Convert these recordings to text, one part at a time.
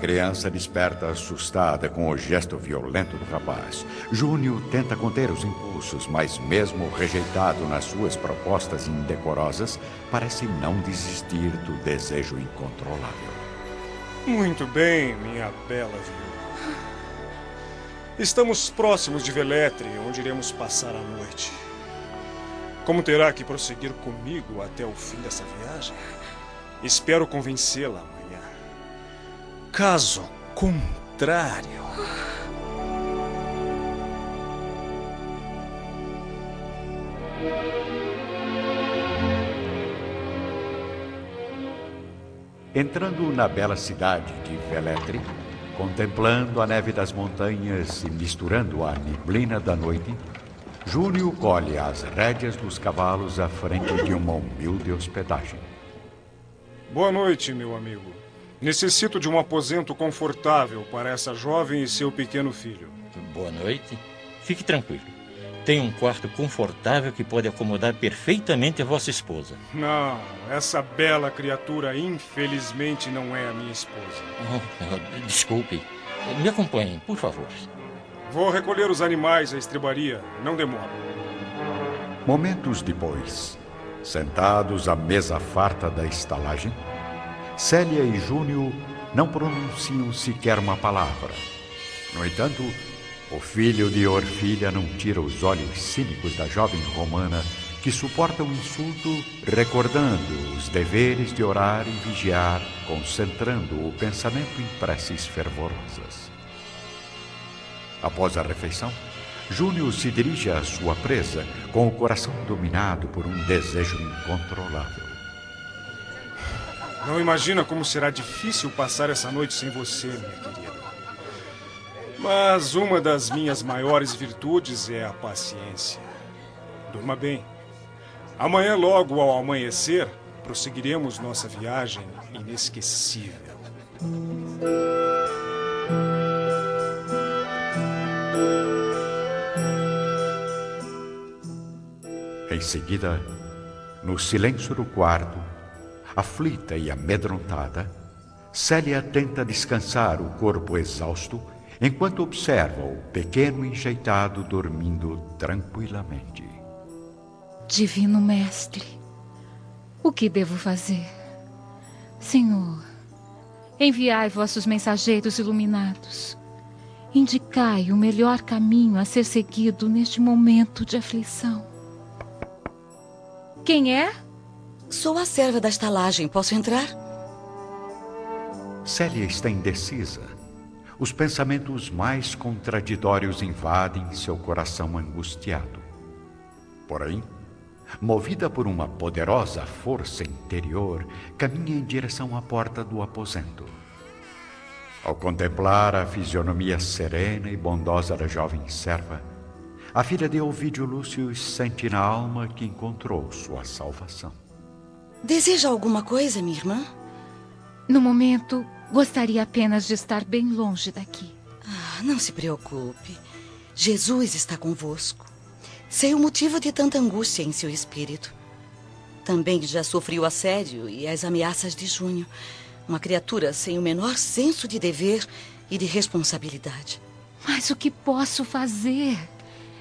criança desperta assustada com o gesto violento do rapaz. Júnior tenta conter os impulsos, mas, mesmo rejeitado nas suas propostas indecorosas, parece não desistir do desejo incontrolável. Muito bem, minha bela viúva. Estamos próximos de Veletre, onde iremos passar a noite. Como terá que prosseguir comigo até o fim dessa viagem? Espero convencê-la. Caso contrário. Entrando na bela cidade de Veletre, contemplando a neve das montanhas e misturando a neblina da noite, Júnior colhe as rédeas dos cavalos à frente de uma humilde hospedagem. Boa noite, meu amigo. Necessito de um aposento confortável para essa jovem e seu pequeno filho. Boa noite. Fique tranquilo. Tem um quarto confortável que pode acomodar perfeitamente a vossa esposa. Não, essa bela criatura infelizmente não é a minha esposa. Oh, desculpe. Me acompanhem, por favor. Vou recolher os animais à estrebaria. Não demora. Momentos depois, sentados à mesa farta da estalagem, Célia e Júnior não pronunciam sequer uma palavra. No entanto, o filho de Orfilha não tira os olhos cínicos da jovem romana que suporta o insulto, recordando os deveres de orar e vigiar, concentrando o pensamento em preces fervorosas. Após a refeição, Júnior se dirige à sua presa com o coração dominado por um desejo incontrolável. Não imagina como será difícil passar essa noite sem você, minha querida. Mas uma das minhas maiores virtudes é a paciência. Durma bem. Amanhã, logo ao amanhecer, prosseguiremos nossa viagem inesquecível. Em seguida, no silêncio do quarto, aflita e amedrontada, Célia tenta descansar o corpo exausto enquanto observa o pequeno enjeitado dormindo tranquilamente. Divino Mestre, o que devo fazer? Senhor, enviai vossos mensageiros iluminados. Indicai o melhor caminho a ser seguido neste momento de aflição. Quem é? Sou a serva da estalagem. Posso entrar? Célia está indecisa os pensamentos mais contraditórios invadem seu coração angustiado. Porém, movida por uma poderosa força interior, caminha em direção à porta do aposento. Ao contemplar a fisionomia serena e bondosa da jovem serva, a filha de Ovídio Lúcio sente na alma que encontrou sua salvação. Deseja alguma coisa, minha irmã? No momento, Gostaria apenas de estar bem longe daqui. Ah, não se preocupe. Jesus está convosco. Sei o motivo de tanta angústia em seu espírito. Também já sofri o assédio e as ameaças de Junho. Uma criatura sem o menor senso de dever e de responsabilidade. Mas o que posso fazer?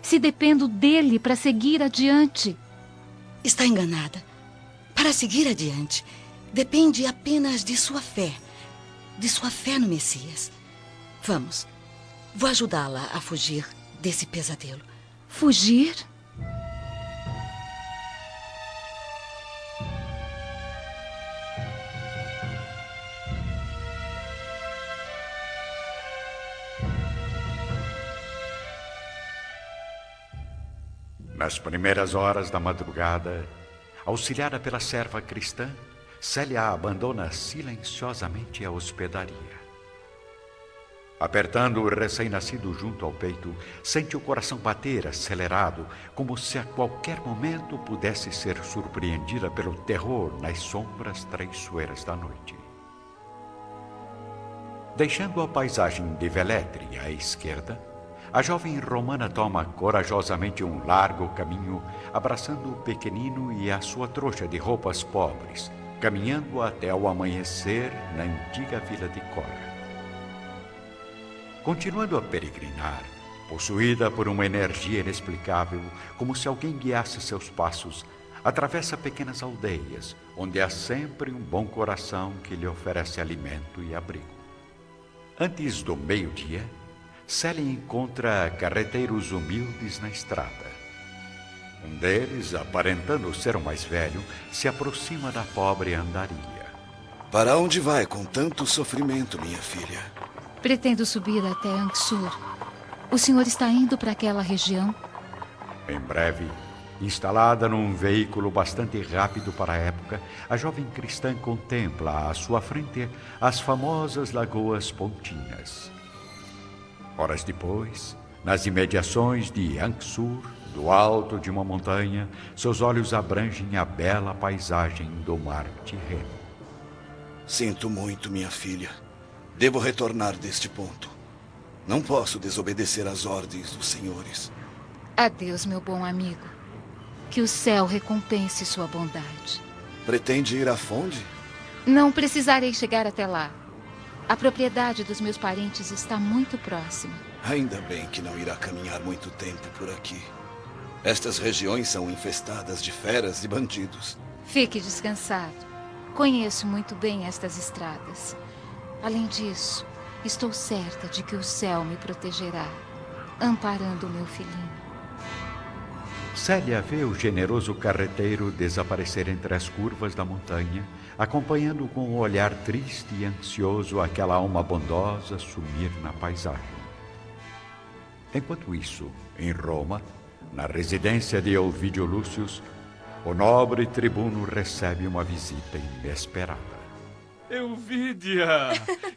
Se dependo dele para seguir adiante. Está enganada. Para seguir adiante, depende apenas de sua fé de sua fé no Messias. Vamos. Vou ajudá-la a fugir desse pesadelo. Fugir? Nas primeiras horas da madrugada, auxiliada pela serva cristã, Célia abandona silenciosamente a hospedaria. Apertando o recém-nascido junto ao peito, sente o coração bater acelerado, como se a qualquer momento pudesse ser surpreendida pelo terror nas sombras traiçoeiras da noite. Deixando a paisagem de Veletre à esquerda, a jovem romana toma corajosamente um largo caminho, abraçando o pequenino e a sua trouxa de roupas pobres, caminhando até o amanhecer na antiga vila de Cora. Continuando a peregrinar, possuída por uma energia inexplicável, como se alguém guiasse seus passos, atravessa pequenas aldeias, onde há sempre um bom coração que lhe oferece alimento e abrigo. Antes do meio-dia, Célia encontra carreteiros humildes na estrada. Um deles, aparentando ser o mais velho, se aproxima da pobre andarilha. Para onde vai com tanto sofrimento, minha filha? Pretendo subir até Anxur. O senhor está indo para aquela região? Em breve, instalada num veículo bastante rápido para a época, a jovem cristã contempla à sua frente as famosas Lagoas Pontinhas. Horas depois, nas imediações de Anxur, do alto de uma montanha, seus olhos abrangem a bela paisagem do mar Tirreno. Sinto muito, minha filha. Devo retornar deste ponto. Não posso desobedecer às ordens dos senhores. Adeus, meu bom amigo. Que o céu recompense sua bondade. Pretende ir à fonte? Não precisarei chegar até lá. A propriedade dos meus parentes está muito próxima. Ainda bem que não irá caminhar muito tempo por aqui. Estas regiões são infestadas de feras e bandidos. Fique descansado. Conheço muito bem estas estradas. Além disso, estou certa de que o céu me protegerá, amparando o meu filhinho. Célia vê o generoso carreteiro desaparecer entre as curvas da montanha, acompanhando com um olhar triste e ansioso aquela alma bondosa sumir na paisagem. Enquanto isso, em Roma, na residência de Ovidio Lúcius, o nobre tribuno recebe uma visita inesperada. Euvídia!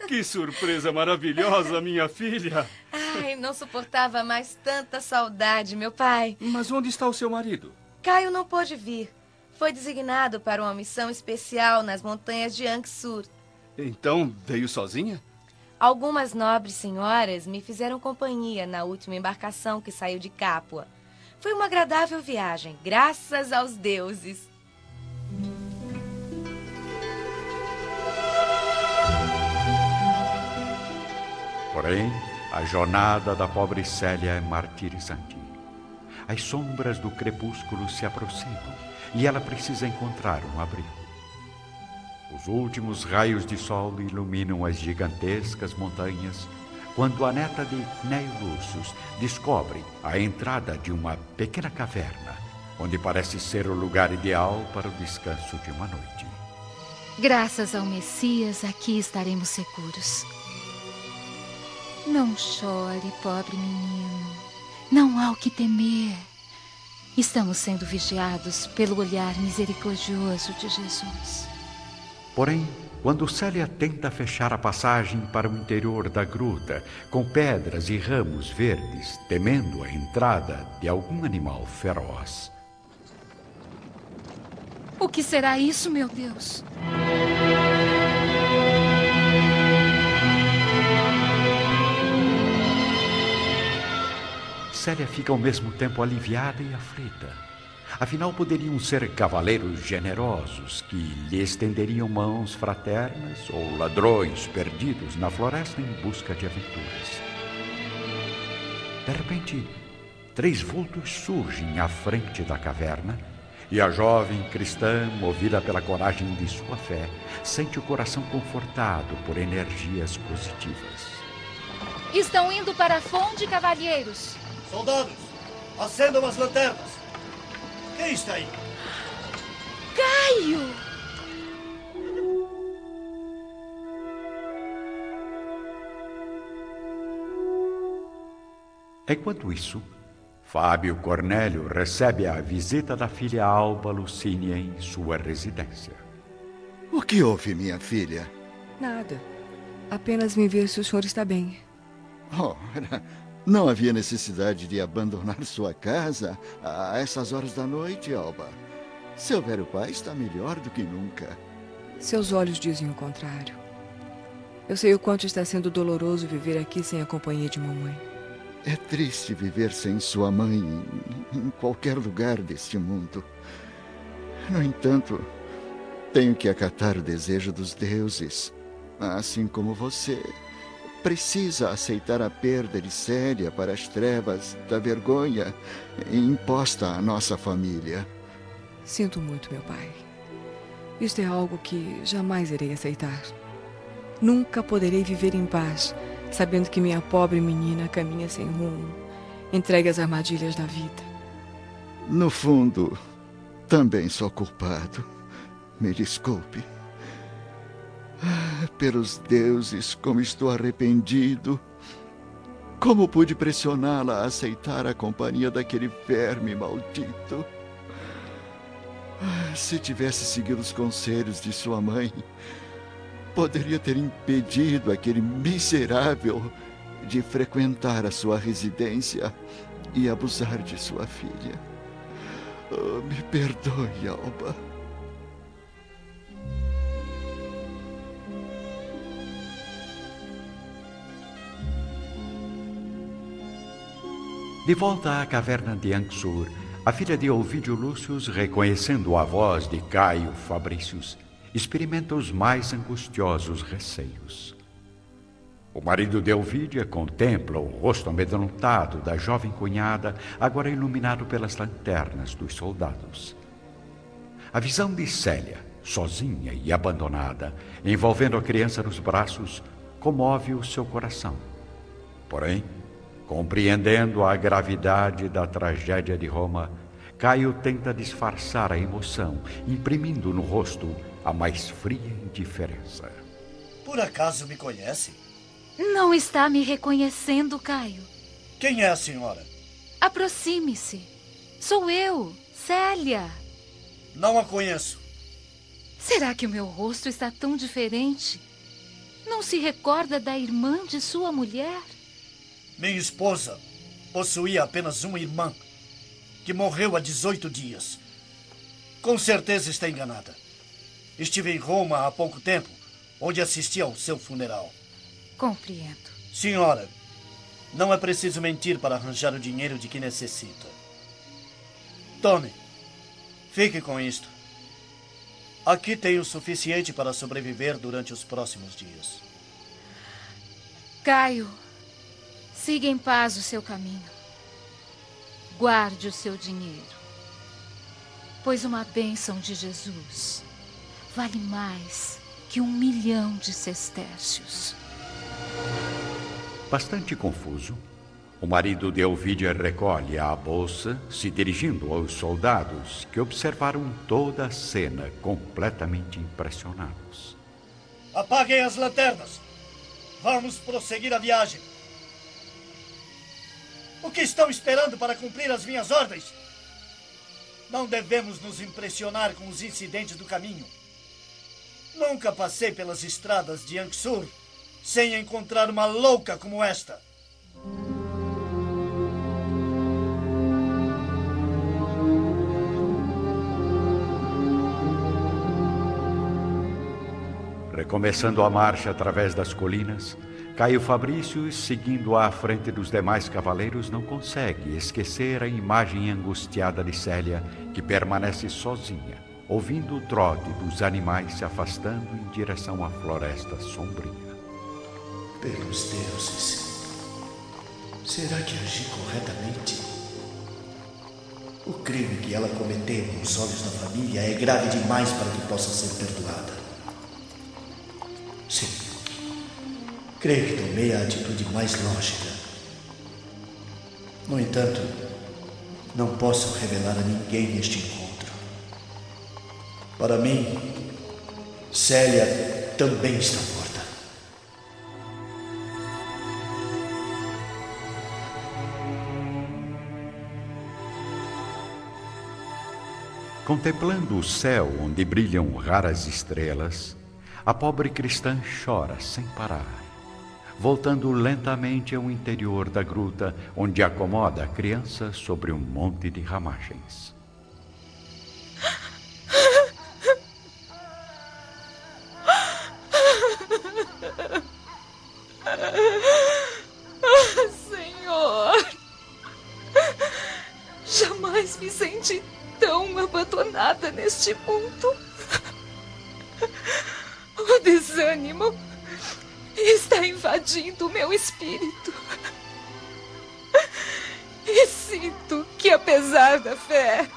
Que surpresa maravilhosa, minha filha! Ai, não suportava mais tanta saudade, meu pai. Mas onde está o seu marido? Caio não pôde vir. Foi designado para uma missão especial nas montanhas de Anxur. Então veio sozinha? Algumas nobres senhoras me fizeram companhia na última embarcação que saiu de Capua. Foi uma agradável viagem, graças aos deuses. Porém, a jornada da pobre Célia é martirizante. As sombras do crepúsculo se aproximam e ela precisa encontrar um abrigo. Os últimos raios de sol iluminam as gigantescas montanhas quando a neta de Cneio Lúcius descobre a entrada de uma pequena caverna, onde parece ser o lugar ideal para o descanso de uma noite. Graças ao Messias, aqui estaremos seguros. Não chore, pobre menino. Não há o que temer. Estamos sendo vigiados pelo olhar misericordioso de Jesus. Porém, quando Célia tenta fechar a passagem para o interior da gruta com pedras e ramos verdes, temendo a entrada de algum animal feroz. O que será isso, meu Deus? Célia fica ao mesmo tempo aliviada e aflita. Afinal, poderiam ser cavaleiros generosos que lhe estenderiam mãos fraternas ou ladrões perdidos na floresta em busca de aventuras. De repente, três vultos surgem à frente da caverna e a jovem cristã, movida pela coragem de sua fé, sente o coração confortado por energias positivas. Estão indo para a fonte, cavalheiros. Soldados, acendam as lanternas. Quem está aí? Caio! Enquanto isso, Fábio Cornélio recebe a visita da filha Alba Lucínia em sua residência. O que houve, minha filha? Nada. Apenas vim ver se o senhor está bem. Ora, não havia necessidade de abandonar sua casa a essas horas da noite, Alba. Seu velho pai está melhor do que nunca. Seus olhos dizem o contrário. Eu sei o quanto está sendo doloroso viver aqui sem a companhia de mamãe. É triste viver sem sua mãe em, qualquer lugar deste mundo. No entanto, tenho que acatar o desejo dos deuses, assim como você. Precisa aceitar a perda de Célia para as trevas da vergonha imposta à nossa família. Sinto muito, meu pai. Isto é algo que jamais irei aceitar. Nunca poderei viver em paz, sabendo que minha pobre menina caminha sem rumo, entregue às armadilhas da vida. No fundo, também sou culpado. Me desculpe. Pelos deuses, como estou arrependido. Como pude pressioná-la a aceitar a companhia daquele verme maldito? Ah, se tivesse seguido os conselhos de sua mãe, poderia ter impedido aquele miserável de frequentar a sua residência e abusar de sua filha. Oh, me perdoe, Alba. De volta à caverna de Anxur, a filha de Ovidio Lúcius, reconhecendo a voz de Caio Fabricius, experimenta os mais angustiosos receios. O marido de Ovídia contempla o rosto amedrontado da jovem cunhada, agora iluminado pelas lanternas dos soldados. A visão de Célia, sozinha e abandonada, envolvendo a criança nos braços, comove o seu coração. Porém, Compreendendo a gravidade da tragédia de Roma, Caio tenta disfarçar a emoção, imprimindo no rosto a mais fria indiferença. Por acaso me conhece? Não está me reconhecendo, Caio. Quem é a senhora? Aproxime-se. Sou eu, Célia. Não a conheço. Será que o meu rosto está tão diferente? Não se recorda da irmã de sua mulher? Minha esposa possuía apenas uma irmã, que morreu há 18 dias. Com certeza está enganada. Estive em Roma há pouco tempo, onde assisti ao seu funeral. Compreendo. Senhora, não é preciso mentir para arranjar o dinheiro de que necessita. Tome. Fique com isto. Aqui tem o suficiente para sobreviver durante os próximos dias. Caio, Siga em paz o seu caminho. Guarde o seu dinheiro. Pois uma bênção de Jesus vale mais que um milhão de sestércios. Bastante confuso, o marido de Ovidia recolhe a bolsa, se dirigindo aos soldados que observaram toda a cena completamente impressionados. Apaguem as lanternas. Vamos prosseguir a viagem. O que estão esperando para cumprir as minhas ordens? Não devemos nos impressionar com os incidentes do caminho. Nunca passei pelas estradas de Anxur sem encontrar uma louca como esta. Recomeçando a marcha através das colinas, Caio Fabrício, seguindo à frente dos demais cavaleiros, não consegue esquecer a imagem angustiada de Célia, que permanece sozinha, ouvindo o trote dos animais se afastando em direção à floresta sombria. Pelos deuses, será que agi corretamente? O crime que ela cometeu aos olhos da família é grave demais para que possa ser perdoada. Sim. Creio que tomei a atitude mais lógica. No entanto, não posso revelar a ninguém este encontro. Para mim, Célia também está morta. Contemplando o céu onde brilham raras estrelas, a pobre cristã chora sem parar voltando lentamente ao interior da gruta, onde acomoda a criança sobre um monte de ramagens. Senhor, jamais me senti tão abandonada neste mundo. Espírito. E sinto que, apesar da fé,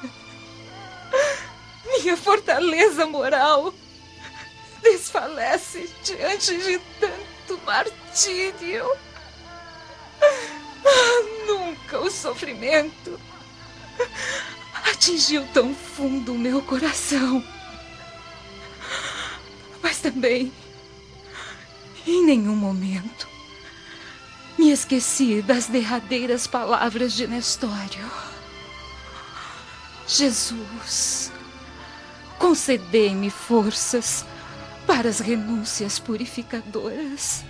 minha fortaleza moral desfalece diante de tanto martírio. Ah, nunca o sofrimento atingiu tão fundo o meu coração. Mas também, em nenhum momento, me esqueci das derradeiras palavras de Nestório. Jesus, concedei-me forças para as renúncias purificadoras.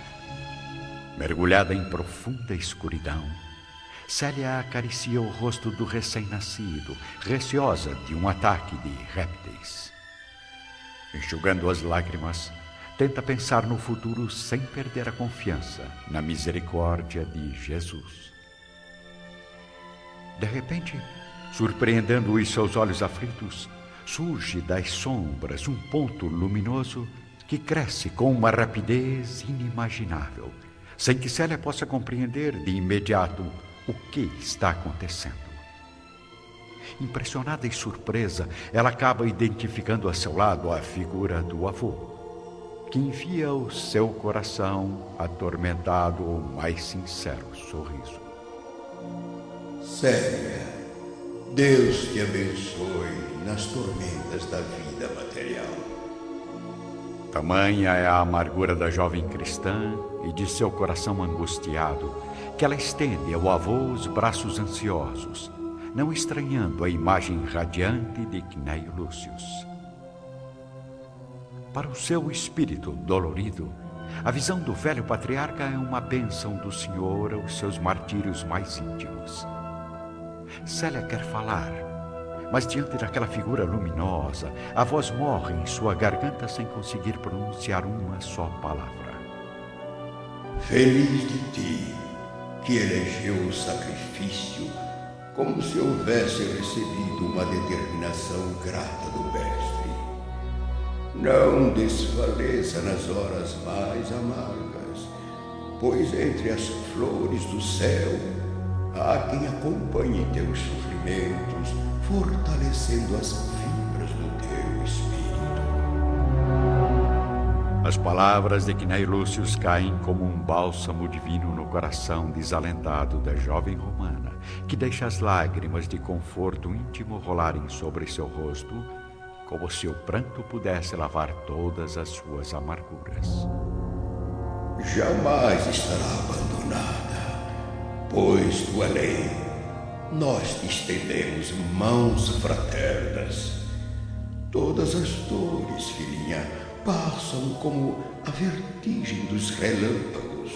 Mergulhada em profunda escuridão, Célia acaricia o rosto do recém-nascido, receosa de um ataque de répteis. Enxugando as lágrimas, tenta pensar no futuro sem perder a confiança na misericórdia de Jesus. De repente, surpreendendo os seus olhos aflitos, surge das sombras um ponto luminoso que cresce com uma rapidez inimaginável, sem que Célia possa compreender de imediato o que está acontecendo. Impressionada e surpresa, ela acaba identificando a seu lado a figura do avô, que envia o seu coração atormentado o mais sincero sorriso. Célia, Deus te abençoe nas tormentas da vida material. Tamanha é a amargura da jovem cristã e de seu coração angustiado que ela estende ao avô os braços ansiosos não estranhando a imagem radiante de Cneio Lúcius. Para o seu espírito dolorido, a visão do velho patriarca é uma bênção do Senhor aos seus martírios mais íntimos. Célia quer falar, mas diante daquela figura luminosa, a voz morre em sua garganta sem conseguir pronunciar uma só palavra. Feliz de ti, que elegeu o sacrifício como se houvesse recebido uma determinação grata do Mestre. Não desfaleça nas horas mais amargas, pois entre as flores do céu há quem acompanhe teus sofrimentos, fortalecendo as fibras do teu espírito. As palavras de Quinei Lúcius caem como um bálsamo divino no coração desalentado da jovem romana que deixa as lágrimas de conforto íntimo rolarem sobre seu rosto, como se o pranto pudesse lavar todas as suas amarguras. Jamais estará abandonada, pois do além nós te estendemos mãos fraternas. Todas as dores, filhinha, passam como a vertigem dos relâmpagos,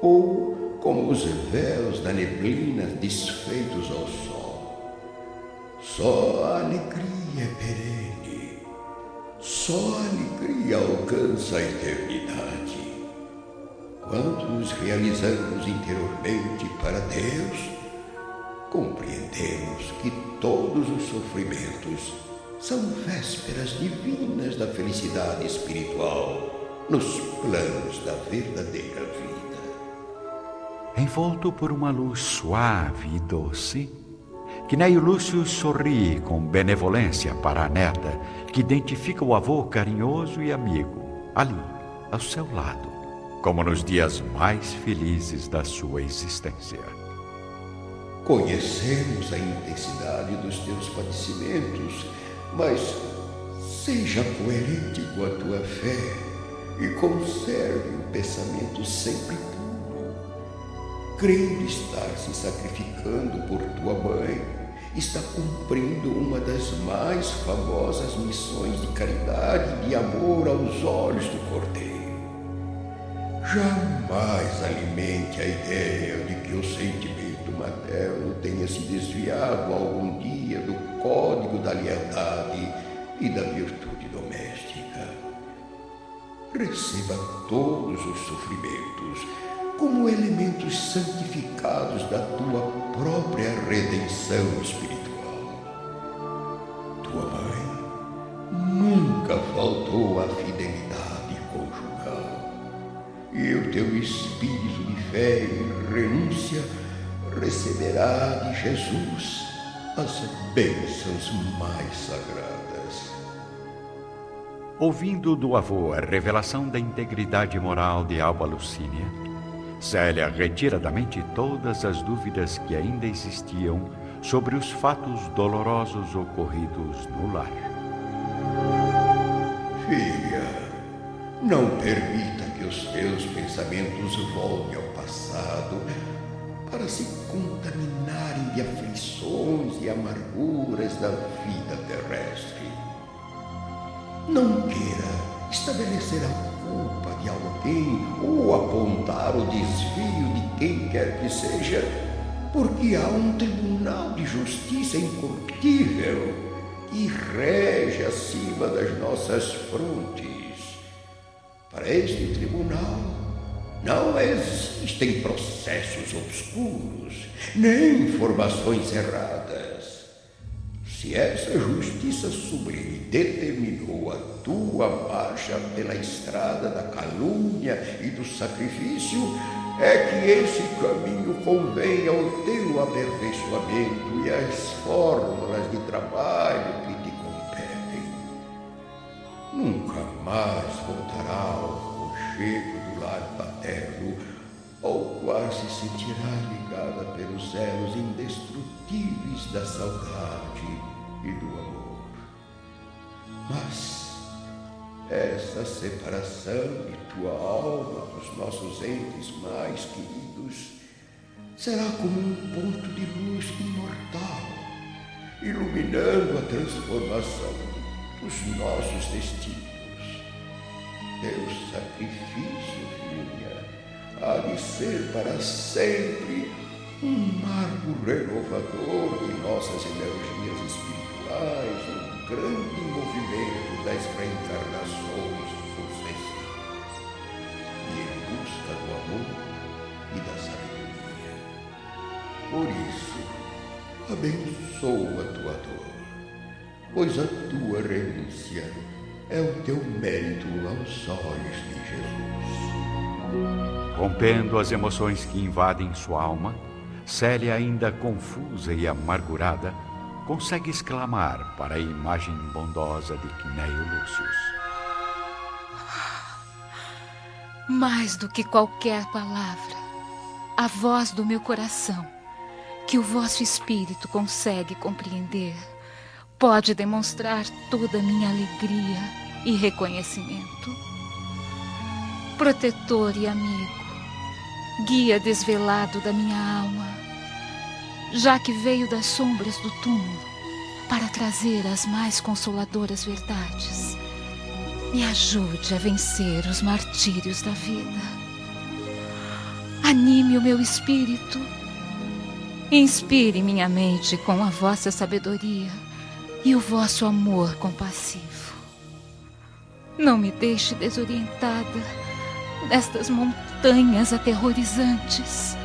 ou como os véus da neblina desfeitos ao sol. Só a alegria é perene, só alegria alcança a eternidade. Quando nos realizamos interiormente para Deus, compreendemos que todos os sofrimentos são vésperas divinas da felicidade espiritual nos planos da verdadeira vida. Envolto por uma luz suave e doce, Quinéio Lúcio sorri com benevolência para a neta, que identifica o avô carinhoso e amigo, ali, ao seu lado, como nos dias mais felizes da sua existência. Conhecemos a intensidade dos teus padecimentos, mas seja coerente com a tua fé e conserve o pensamento sempre crendo estar se sacrificando por tua mãe, está cumprindo uma das mais famosas missões de caridade e de amor aos olhos do Cordeiro. Jamais alimente a ideia de que o sentimento materno tenha se desviado algum dia do código da lealdade e da virtude doméstica. Receba todos os sofrimentos como elementos santificados da tua própria redenção espiritual. Tua mãe nunca faltou à fidelidade conjugal. E eu te fé e renúncia, receberá de Jesus as bênçãos mais sagradas. Ouvindo do avô a revelação da integridade moral de Alba Lucínia, Célia retira da mente todas as dúvidas que ainda existiam sobre os fatos dolorosos ocorridos no lar. Filha, não permita que os teus pensamentos voltem ao passado para se contaminarem de aflições e amarguras da vida terrestre. Não queira estabelecer a culpa de alguém ou apontar o desvio de quem quer que seja, porque há um tribunal de justiça incorruptível que rege acima das nossas frontes. Para este tribunal, não existem processos obscuros, nem informações erradas. Se essa justiça sublime determinou a tua marcha pela estrada da calúnia e do sacrifício, é que esse caminho convém ao teu aperfeiçoamento e às fórmulas de trabalho que te competem. Nunca mais voltará ao conchego lar paterno, ao qual se sentirá ligada pelos elos indestrutíveis da saudade e do amor. Mas essa separação de tua alma dos nossos entes mais queridos será como um ponto de luz imortal, iluminando a transformação dos nossos destinos. Teu sacrifício, filha, há de ser para sempre um marco renovador de nossas energias espirituais, um grande movimento das reencarnações sucessivas, e em busca do amor e da sabedoria. Por isso, abençoa a tua dor, pois a tua renúncia é o teu mérito aos olhos de Jesus. Rompendo as emoções que invadem sua alma, Célia, ainda confusa e amargurada, consegue exclamar para a imagem bondosa de Quinéio Lúcius. Mais do que qualquer palavra, a voz do meu coração, que o vosso espírito consegue compreender, pode demonstrar toda a minha alegria e reconhecimento. Protetor e amigo, guia desvelado da minha alma, já que veio das sombras do túmulo para trazer as mais consoladoras verdades, me ajude a vencer os martírios da vida. Anime o meu espírito, inspire minha mente com a vossa sabedoria e o vosso amor compassivo. Não me deixe desorientada nestas montanhas aterrorizantes.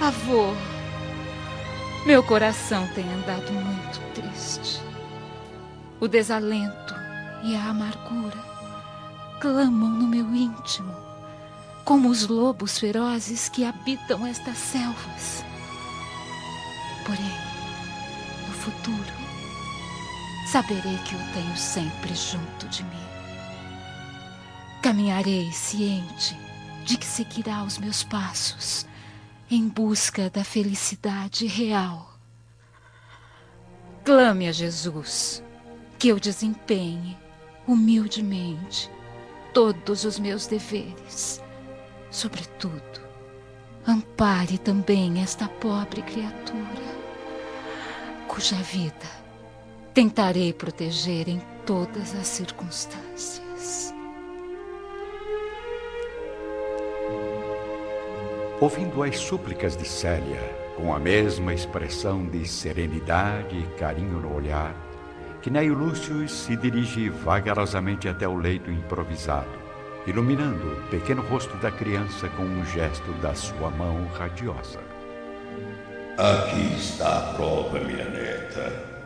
Avô, meu coração tem andado muito triste. O desalento e a amargura clamam no meu íntimo, como os lobos ferozes que habitam estas selvas. Porém, no futuro, saberei que o tenho sempre junto de mim. Caminharei ciente de que seguirá os meus passos em busca da felicidade real. Clame a Jesus que eu desempenhe humildemente todos os meus deveres. Sobretudo, ampare também esta pobre criatura, cuja vida tentarei proteger em todas as circunstâncias. Ouvindo as súplicas de Célia, com a mesma expressão de serenidade e carinho no olhar, Quinéio Lúcio se dirige vagarosamente até o leito improvisado, iluminando o pequeno rosto da criança com um gesto da sua mão radiosa. Aqui está a prova, minha neta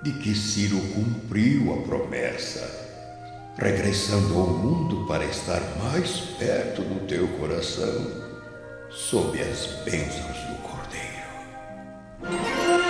de que Ciro cumpriu a promessa, regressando ao mundo para estar mais perto do teu coração sob as bênçãos do Cordeiro.